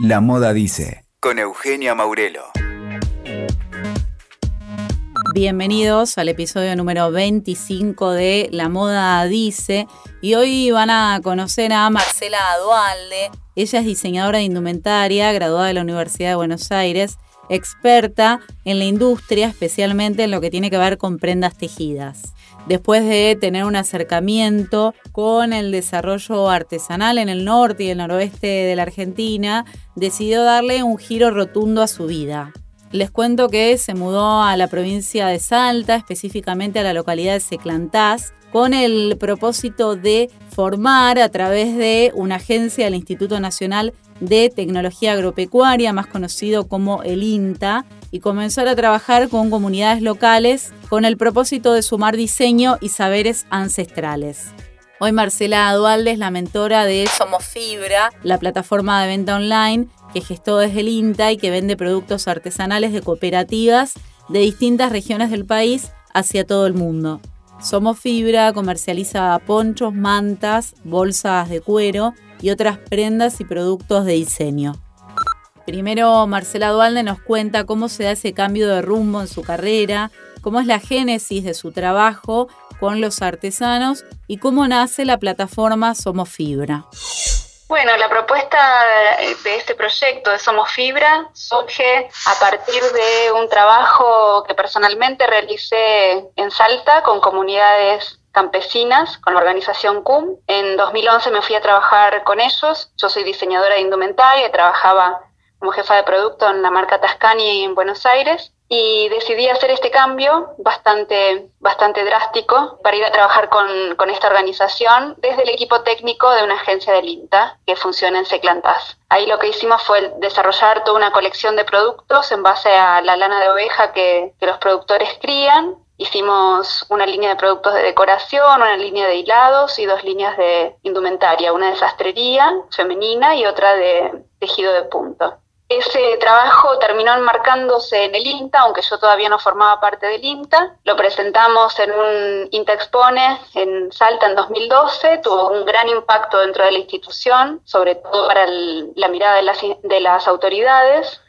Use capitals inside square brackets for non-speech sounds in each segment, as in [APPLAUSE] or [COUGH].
La Moda Dice, con Eugenia Maurelo. Bienvenidos al episodio número 25 de La Moda Dice y hoy van a conocer a Marcela Dualde. Ella es diseñadora de indumentaria, graduada de la Universidad de Buenos Aires, experta en la industria, especialmente en lo que tiene que ver con prendas tejidas después de tener un acercamiento con el desarrollo artesanal en el norte y el noroeste de la Argentina, decidió darle un giro rotundo a su vida. Les cuento que se mudó a la provincia de Salta, específicamente a la localidad de Seclantás, con el propósito de formar a través de una agencia del Instituto Nacional de Tecnología Agropecuaria, más conocido como el INTA, y comenzar a trabajar con comunidades locales con el propósito de sumar diseño y saberes ancestrales. Hoy Marcela Dualde es la mentora de Somos Fibra, la plataforma de venta online que gestó desde el INTA y que vende productos artesanales de cooperativas de distintas regiones del país hacia todo el mundo. Somos Fibra comercializa ponchos, mantas, bolsas de cuero y otras prendas y productos de diseño. Primero Marcela Dualde nos cuenta cómo se da ese cambio de rumbo en su carrera, cómo es la génesis de su trabajo con los artesanos y cómo nace la plataforma Somos Fibra. Bueno, la propuesta de este proyecto de Somos Fibra surge a partir de un trabajo que personalmente realicé en Salta con comunidades campesinas con la organización CUM. En 2011 me fui a trabajar con ellos. Yo soy diseñadora de indumentaria trabajaba como jefa de producto en la marca Tascani en Buenos Aires y decidí hacer este cambio bastante, bastante drástico para ir a trabajar con, con, esta organización desde el equipo técnico de una agencia del INTA que funciona en Seclantas. Ahí lo que hicimos fue desarrollar toda una colección de productos en base a la lana de oveja que, que los productores crían. Hicimos una línea de productos de decoración, una línea de hilados y dos líneas de indumentaria, una de sastrería femenina y otra de tejido de punto. Ese trabajo terminó enmarcándose en el INTA, aunque yo todavía no formaba parte del INTA. Lo presentamos en un INTA Expone en Salta en 2012. Tuvo un gran impacto dentro de la institución, sobre todo para la mirada de las, autoridades.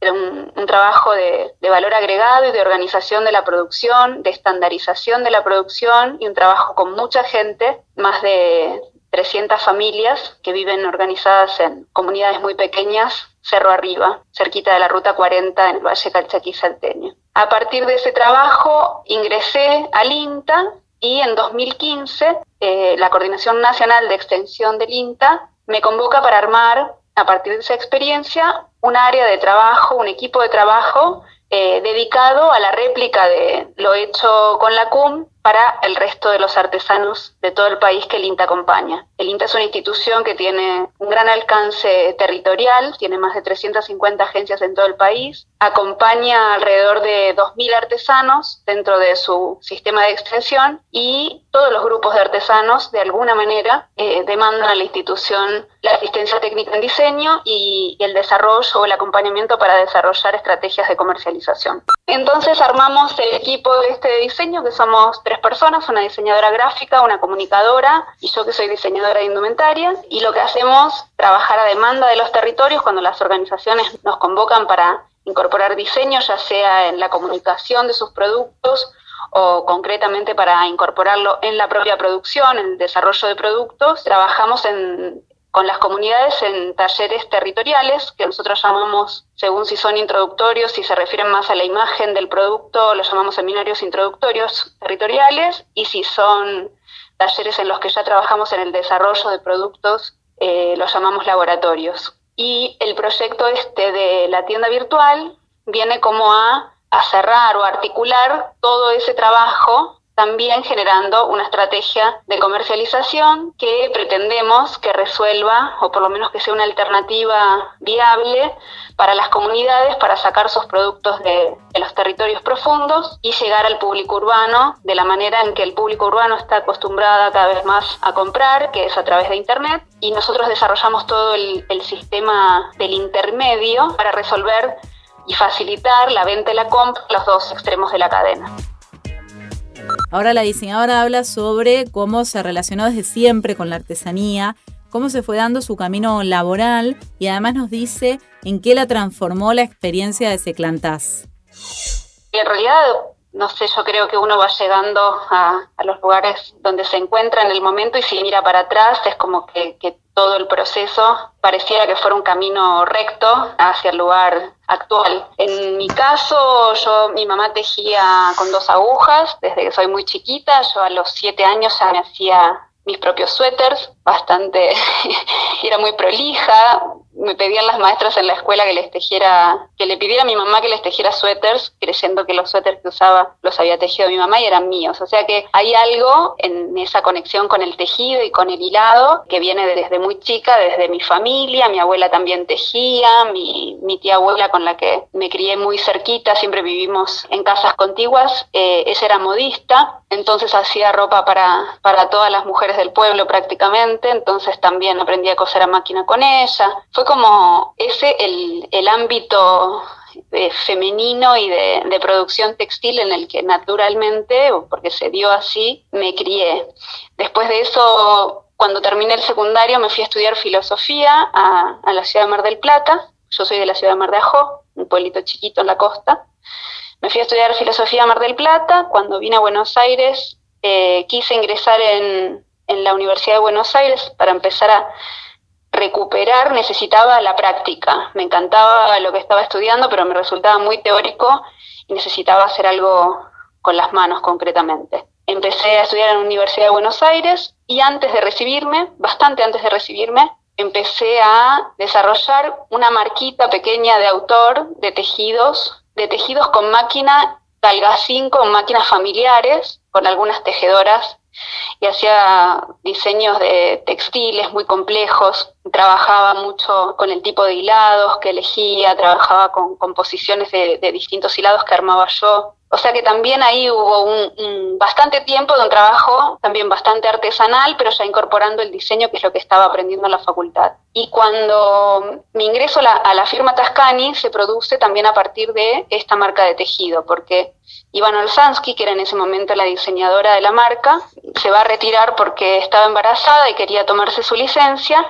Era un, trabajo de, de valor agregado y de organización de la producción, de estandarización de la producción y un trabajo con mucha gente, más de 300 familias que viven organizadas en comunidades muy pequeñas Cerro Arriba, cerquita de la Ruta 40 en el Valle Calchaquí Salteño. A partir de ese trabajo ingresé al INTA y en 2015 eh, la Coordinación Nacional de Extensión del INTA me convoca para armar, a partir de esa experiencia, un área de trabajo, un equipo de trabajo eh, dedicado a la réplica de lo hecho con la CUM para el resto de los artesanos de todo el país que el INTA acompaña. El INTA es una institución que tiene un gran alcance territorial, tiene más de 350 agencias en todo el país, acompaña alrededor de 2.000 artesanos dentro de su sistema de extensión y todos los grupos de artesanos de alguna manera eh, demandan a la institución la asistencia técnica en diseño y el desarrollo o el acompañamiento para desarrollar estrategias de comercialización. Entonces armamos el equipo de este diseño, que somos personas, una diseñadora gráfica, una comunicadora y yo que soy diseñadora de indumentaria. Y lo que hacemos, trabajar a demanda de los territorios cuando las organizaciones nos convocan para incorporar diseño, ya sea en la comunicación de sus productos o concretamente para incorporarlo en la propia producción, en el desarrollo de productos. Trabajamos en, con las comunidades en talleres territoriales, que nosotros llamamos, según si son introductorios, si se refieren más a la imagen del producto, los llamamos seminarios introductorios territoriales, y si son talleres en los que ya trabajamos en el desarrollo de productos, eh, los llamamos laboratorios. Y el proyecto este de la tienda virtual viene como a, a cerrar o articular todo ese trabajo también generando una estrategia de comercialización que pretendemos que resuelva, o por lo menos que sea una alternativa viable para las comunidades para sacar sus productos de, los territorios profundos y llegar al público urbano de la manera en que el público urbano está acostumbrado cada vez más a comprar, que es a través de Internet, y nosotros desarrollamos todo el, el sistema del intermedio para resolver y facilitar la venta y la compra los dos extremos de la cadena. Ahora la diseñadora habla sobre cómo se relacionó desde siempre con la artesanía, cómo se fue dando su camino laboral y además nos dice en qué la transformó la experiencia de Seclantás. En realidad, no sé, yo creo que uno va llegando a, los lugares donde se encuentra en el momento y si mira para atrás es como que, que todo el proceso pareciera que fuera un camino recto hacia el lugar actual. En mi caso, yo, mi mamá tejía con dos agujas desde que soy muy chiquita. Yo a los siete años ya me hacía mis propios suéteres, bastante, [LAUGHS] era muy prolija, me pedían las maestras en la escuela que les tejiera, que le pidiera a mi mamá que les tejiera suéteres, creyendo que los suéteres que usaba los había tejido mi mamá y eran míos. O sea que hay algo en esa conexión con el tejido y con el hilado que viene desde muy chica, desde mi familia, mi abuela también tejía, mi, mi tía abuela con la que me crié muy cerquita, siempre vivimos en casas contiguas, eh, ella era modista, entonces hacía ropa para, para todas las mujeres del pueblo prácticamente, entonces también aprendí a coser a máquina con ella como ese el, ámbito eh, femenino y de, producción textil en el que naturalmente, porque se dio así, me crié. Después de eso, cuando terminé el secundario, me fui a estudiar filosofía a, la ciudad de Mar del Plata. Yo soy de la ciudad de Mar de Ajó, un pueblito chiquito en la costa. Me fui a estudiar filosofía a Mar del Plata. Cuando vine a Buenos Aires, eh, quise ingresar en, en la Universidad de Buenos Aires para empezar a recuperar necesitaba la práctica. Me encantaba lo que estaba estudiando, pero me resultaba muy teórico y necesitaba hacer algo con las manos concretamente. Empecé a estudiar en la Universidad de Buenos Aires y antes de recibirme, bastante antes de recibirme, empecé a desarrollar una marquita pequeña de autor de tejidos, de tejidos con máquina Talgacín, con máquinas familiares, con algunas tejedoras y hacía diseños de textiles muy complejos, trabajaba mucho con el tipo de hilados que elegía, trabajaba con composiciones de, de distintos hilados que armaba yo. O sea que también ahí hubo un, bastante tiempo de un trabajo también bastante artesanal, pero ya incorporando el diseño, que es lo que estaba aprendiendo en la facultad. Y cuando mi ingreso a la, firma Tascani se produce también a partir de esta marca de tejido, porque Iván Olsansky, que era en ese momento la diseñadora de la marca, se va a retirar porque estaba embarazada y quería tomarse su licencia,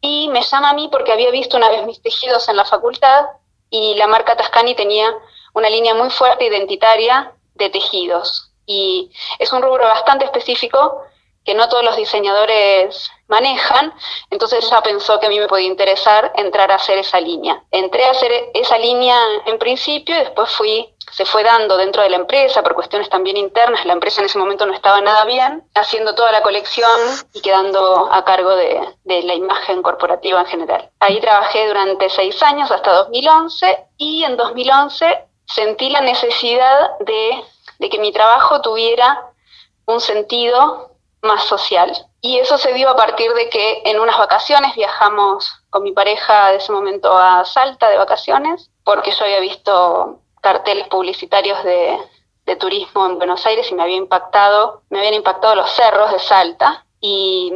y me llama a mí porque había visto una vez mis tejidos en la facultad y la marca Tascani tenía una línea muy fuerte identitaria de tejidos. Y es un rubro bastante específico que no todos los diseñadores manejan, entonces ella pensó que a mí me podía interesar entrar a hacer esa línea. Entré a hacer esa línea en principio y después fui, se fue dando dentro de la empresa por cuestiones también internas, la empresa en ese momento no estaba nada bien, haciendo toda la colección y quedando a cargo de, de la imagen corporativa en general. Ahí trabajé durante seis años hasta 2011 y en 2011 sentí la necesidad de, que mi trabajo tuviera un sentido más social. Y eso se dio a partir de que en unas vacaciones viajamos con mi pareja de ese momento a Salta de vacaciones, porque yo había visto carteles publicitarios de, de turismo en Buenos Aires y me había impactado, me habían impactado los cerros de Salta y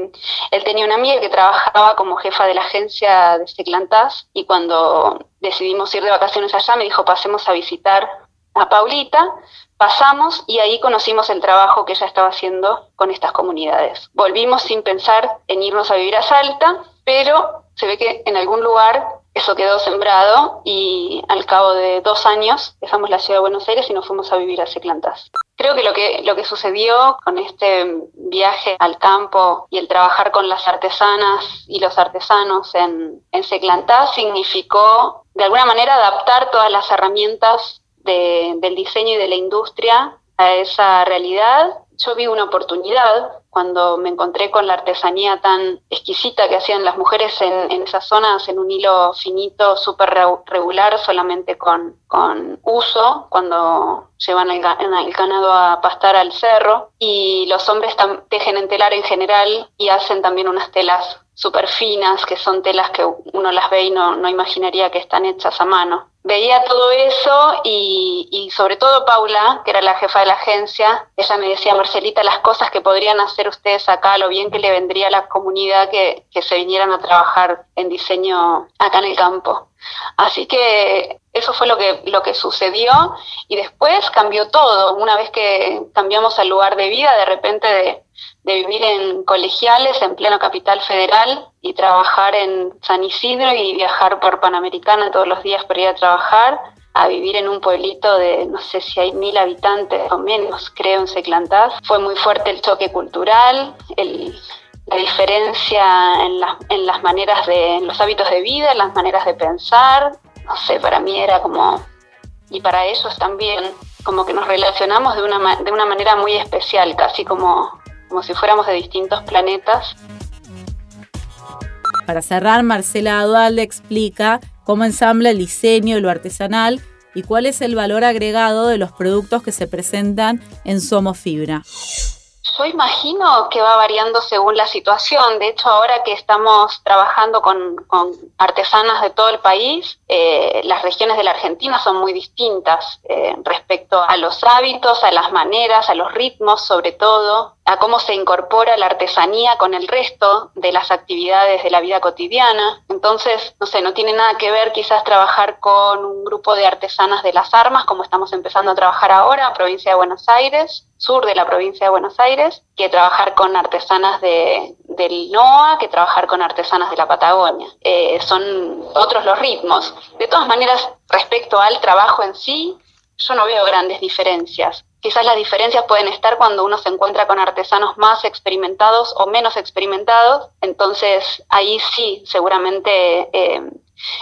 él tenía una amiga que trabajaba como jefa de la agencia de Seclantás y cuando decidimos ir de vacaciones allá me dijo pasemos a visitar a Paulita, pasamos y ahí conocimos el trabajo que ella estaba haciendo con estas comunidades. Volvimos sin pensar en irnos a vivir a Salta, pero se ve que en algún lugar eso quedó sembrado y al cabo de dos años dejamos la ciudad de Buenos Aires y nos fuimos a vivir a Seclantás. Creo que lo que, lo que sucedió con este viaje al campo y el trabajar con las artesanas y los artesanos en, en Seclantás significó de alguna manera adaptar todas las herramientas del diseño y de la industria a esa realidad. Yo vi una oportunidad cuando me encontré con la artesanía tan exquisita que hacían las mujeres en, esas zonas en un hilo finito, súper regular, solamente con, con uso, cuando llevan el, el, ganado a pastar al cerro. Y los hombres tejen en telar en general y hacen también unas telas súper finas, que son telas que uno las ve y no, no imaginaría que están hechas a mano veía todo eso y, sobre todo Paula, que era la jefa de la agencia, ella me decía, Marcelita, las cosas que podrían hacer ustedes acá, lo bien que le vendría a la comunidad que, que se vinieran a trabajar en diseño acá en el campo. Así que eso fue lo que, lo que sucedió y después cambió todo. Una vez que cambiamos al lugar de vida, de repente de, de vivir en colegiales en pleno capital federal y trabajar en San Isidro y viajar por Panamericana todos los días para ir a trabajar, a vivir en un pueblito de no sé si hay mil habitantes o menos, creo, en Seclantás. Fue muy fuerte el choque cultural, la diferencia en, en las maneras de, en los hábitos de vida, en las maneras de pensar. No sé, para mí era como, y para ellos también, como que nos relacionamos de una, de una manera muy especial, casi como, como si fuéramos de distintos planetas. Para cerrar, Marcela Adualde explica cómo ensambla el diseño y lo artesanal y cuál es el valor agregado de los productos que se presentan en Somos Fibra. Yo imagino que va variando según la situación. De hecho, ahora que estamos trabajando con, artesanas de todo el país, eh, las regiones de la Argentina son muy distintas eh, respecto a los hábitos, a las maneras, a los ritmos sobre todo a cómo se incorpora la artesanía con el resto de las actividades de la vida cotidiana. Entonces, no sé, no tiene nada que ver quizás trabajar con un grupo de artesanas de las armas, como estamos empezando a trabajar ahora, provincia de Buenos Aires, sur de la provincia de Buenos Aires, que trabajar con artesanas de, del NOA, que trabajar con artesanas de la Patagonia. Eh, son otros los ritmos. De todas maneras, respecto al trabajo en sí, yo no veo grandes diferencias. Quizás las diferencias pueden estar cuando uno se encuentra con artesanos más experimentados o menos experimentados, entonces ahí sí, seguramente eh,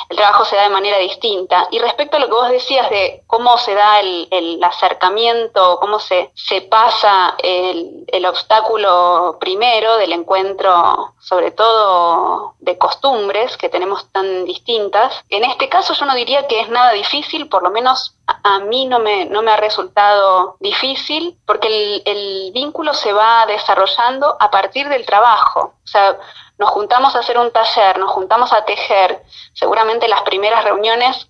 el trabajo se da de manera distinta. Y respecto a lo que vos decías de cómo se da el, acercamiento, cómo se, pasa el, el, obstáculo primero del encuentro, sobre todo de costumbres que tenemos tan distintas, en este caso yo no diría que es nada difícil, por lo menos a mí no me, no me ha resultado difícil porque el, el, vínculo se va desarrollando a partir del trabajo. O sea, nos juntamos a hacer un taller, nos juntamos a tejer. Seguramente las primeras reuniones,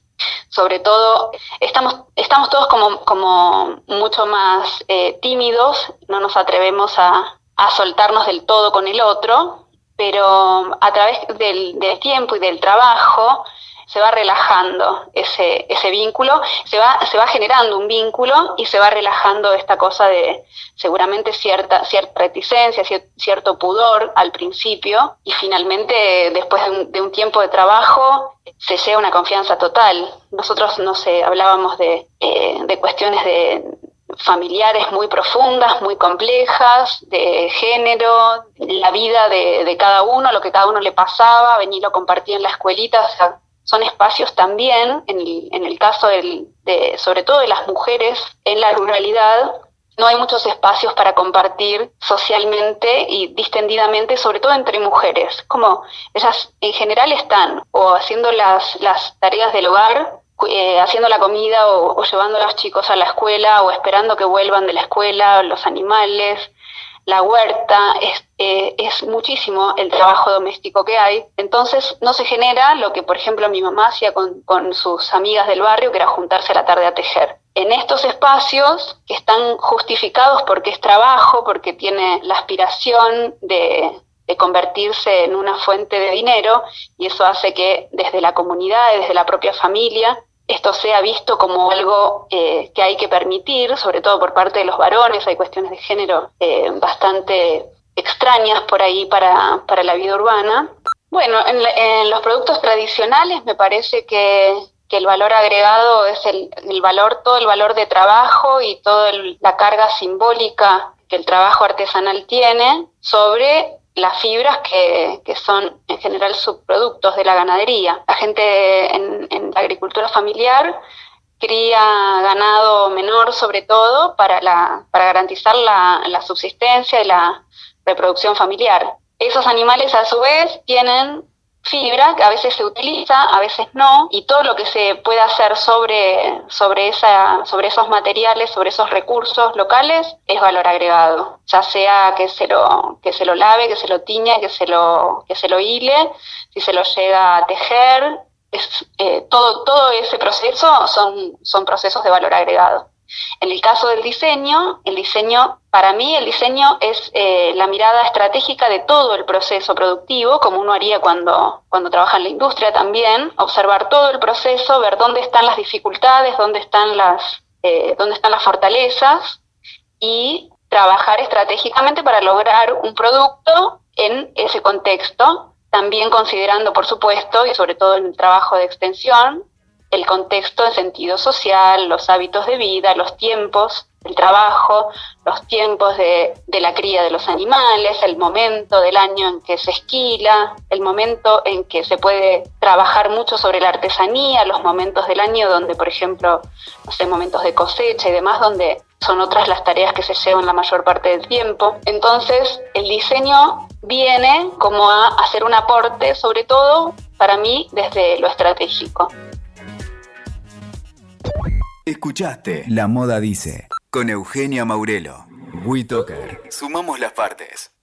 sobre todo, estamos, estamos todos como, como mucho más eh, tímidos, no nos atrevemos a, a soltarnos del todo con el otro, pero a través del, del tiempo y del trabajo, se va relajando ese, ese vínculo, se va, se va generando un vínculo y se va relajando esta cosa de seguramente cierta, cierta reticencia, cierto pudor al principio y finalmente después de un, tiempo de trabajo se llega a una confianza total. Nosotros, no sé, hablábamos de, eh, de cuestiones de, familiares muy profundas, muy complejas, de género, la vida de, de, cada uno, lo que cada uno le pasaba, venirlo compartir en la escuelita, son espacios también, en el, en el caso del, de, sobre todo de las mujeres en la ruralidad, no hay muchos espacios para compartir socialmente y distendidamente, sobre todo entre mujeres. Como ellas en general están o haciendo las, las tareas del hogar, eh, haciendo la comida o, llevando a los chicos a la escuela o esperando que vuelvan de la escuela, los animales, la huerta, es, eh, es muchísimo el trabajo doméstico que hay. Entonces no se genera lo que, por ejemplo, mi mamá hacía con, con sus amigas del barrio, que era juntarse a la tarde a tejer. En estos espacios que están justificados porque es trabajo, porque tiene la aspiración de, de convertirse en una fuente de dinero y eso hace que desde la comunidad, desde la propia familia, esto sea visto como algo eh, que hay que permitir, sobre todo por parte de los varones, hay cuestiones de género eh, bastante extrañas por ahí para, para la vida urbana. Bueno, en, los productos tradicionales me parece que, que el valor agregado es el, el, valor, todo el valor de trabajo y toda la carga simbólica que el trabajo artesanal tiene sobre las fibras que, que, son en general subproductos de la ganadería. La gente en, la agricultura familiar cría ganado menor sobre todo para, la, para garantizar la, la subsistencia y la reproducción familiar. Esos animales a su vez tienen fibra que a veces se utiliza, a veces no, y todo lo que se puede hacer sobre, sobre, esa, sobre esos materiales, sobre esos recursos locales, es valor agregado. Ya sea que se lo, que se lo lave, que se lo tiñe, que se lo, que se lo hile, si se lo llega a tejer, es, eh, todo, todo ese proceso son, son procesos de valor agregado. En el caso del diseño, el diseño, para mí el diseño es eh, la mirada estratégica de todo el proceso productivo, como uno haría cuando, cuando trabaja en la industria también, observar todo el proceso, ver dónde están las dificultades, dónde están las, eh, dónde están las fortalezas y trabajar estratégicamente para lograr un producto en ese contexto, también considerando, por supuesto, y sobre todo en el trabajo de extensión, el contexto en sentido social, los hábitos de vida, los tiempos el trabajo, los tiempos de, la cría de los animales, el momento del año en que se esquila, el momento en que se puede trabajar mucho sobre la artesanía, los momentos del año donde, por ejemplo, no momentos de cosecha y demás, donde son otras las tareas que se llevan la mayor parte del tiempo. Entonces, el diseño viene como a hacer un aporte, sobre todo para mí, desde lo estratégico. Escuchaste La Moda Dice con Eugenia Maurelo. WeToker. Sumamos las partes.